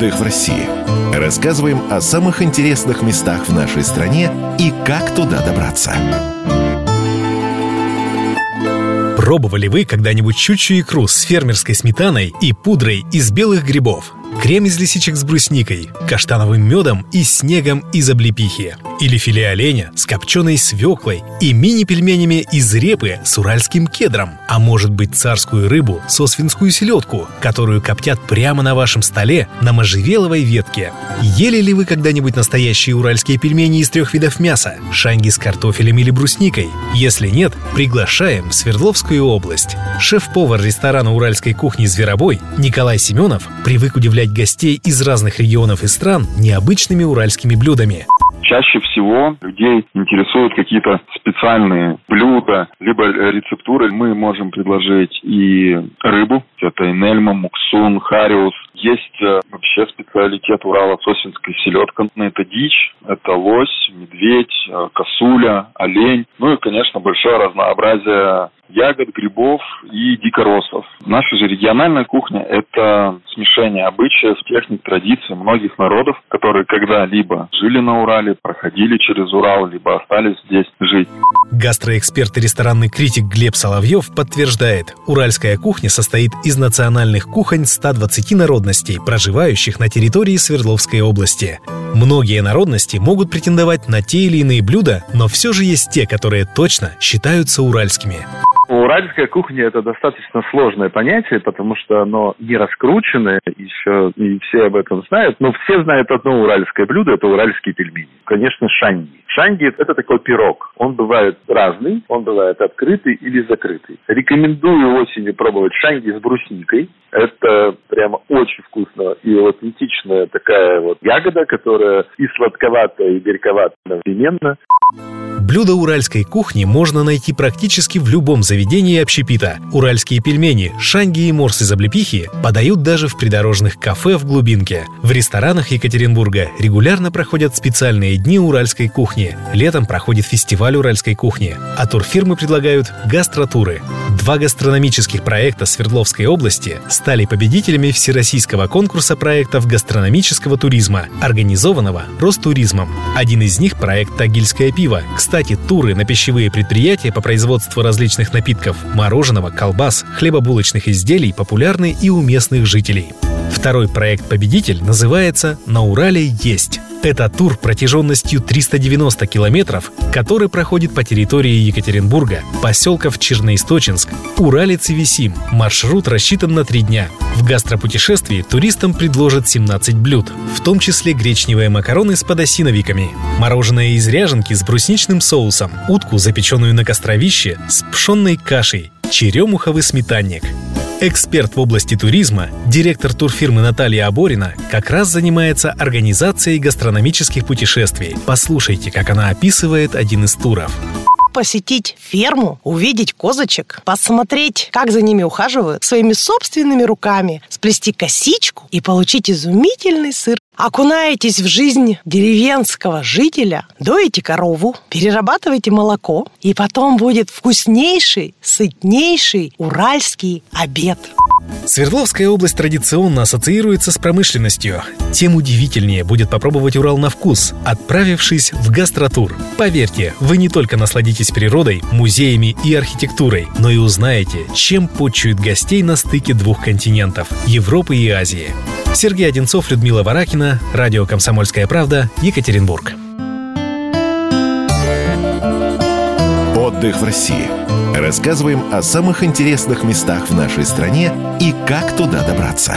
Отдых в России. Рассказываем о самых интересных местах в нашей стране и как туда добраться. Пробовали вы когда-нибудь щучью икру с фермерской сметаной и пудрой из белых грибов? Крем из лисичек с брусникой, каштановым медом и снегом из облепихи. Или филе оленя с копченой свеклой и мини-пельменями из репы с уральским кедром. А может быть царскую рыбу со свинскую селедку, которую коптят прямо на вашем столе на можжевеловой ветке. Ели ли вы когда-нибудь настоящие уральские пельмени из трех видов мяса? Шанги с картофелем или брусникой? Если нет, приглашаем в Свердловскую область. Шеф-повар ресторана уральской кухни «Зверобой» Николай Семенов привык удивлять удивлять гостей из разных регионов и стран необычными уральскими блюдами. Чаще всего людей интересуют какие-то специальные блюда, либо рецептуры. Мы можем предложить и рыбу, это инельма, муксун, хариус. Есть э, вообще специалитет Урала сосинская селедка. Это дичь, это лось, медведь, э, косуля, олень. Ну и, конечно, большое разнообразие ягод, грибов и дикоросов. Наша же региональная кухня – это смешение обычаев, техник, традиций многих народов, которые когда-либо жили на Урале, проходили через Урал, либо остались здесь жить. Гастроэксперт и ресторанный критик Глеб Соловьев подтверждает, уральская кухня состоит из национальных кухонь 120 народностей, проживающих на территории Свердловской области. Многие народности могут претендовать на те или иные блюда, но все же есть те, которые точно считаются уральскими. Уральская кухня это достаточно сложное понятие, потому что оно не раскрученное, еще не все об этом знают, но все знают одно уральское блюдо, это уральские пельмени. Конечно, шанги. Шанги – это такой пирог. Он бывает разный, он бывает открытый или закрытый. Рекомендую осенью пробовать шанги с брусникой. Это прямо очень вкусно и аутентичная такая вот ягода, которая и сладковатая, и горьковатая одновременно. Блюда уральской кухни можно найти практически в любом заведении общепита. Уральские пельмени, шанги и морс из облепихи подают даже в придорожных кафе в глубинке. В ресторанах Екатеринбурга регулярно проходят специальные дни уральской кухни. Летом проходит фестиваль уральской кухни, а турфирмы предлагают гастротуры. Два гастрономических проекта Свердловской области стали победителями всероссийского конкурса проектов гастрономического туризма, организованного Ростуризмом. Один из них – проект «Тагильское пиво». Кстати, туры на пищевые предприятия по производству различных напитков, мороженого, колбас, хлебобулочных изделий популярны и у местных жителей. Второй проект «Победитель» называется «На Урале есть». Это тур протяженностью 390 километров, который проходит по территории Екатеринбурга, поселков Черноисточинск, Уралец и Висим. Маршрут рассчитан на три дня. В гастропутешествии туристам предложат 17 блюд, в том числе гречневые макароны с подосиновиками, мороженое из ряженки с брусничным соусом, утку, запеченную на костровище, с пшенной кашей, черемуховый сметанник – Эксперт в области туризма, директор турфирмы Наталья Аборина как раз занимается организацией гастрономических путешествий. Послушайте, как она описывает один из туров посетить ферму, увидеть козочек, посмотреть, как за ними ухаживают, своими собственными руками, сплести косичку и получить изумительный сыр. Окунаетесь в жизнь деревенского жителя, доите корову, перерабатываете молоко, и потом будет вкуснейший, сытнейший уральский обед. Свердловская область традиционно ассоциируется с промышленностью. Тем удивительнее будет попробовать Урал на вкус, отправившись в гастротур. Поверьте, вы не только насладитесь природой, музеями и архитектурой, но и узнаете, чем почуют гостей на стыке двух континентов – Европы и Азии. Сергей Одинцов, Людмила Варакина, Радио «Комсомольская правда», Екатеринбург. Отдых в России. Рассказываем о самых интересных местах в нашей стране и как туда добраться.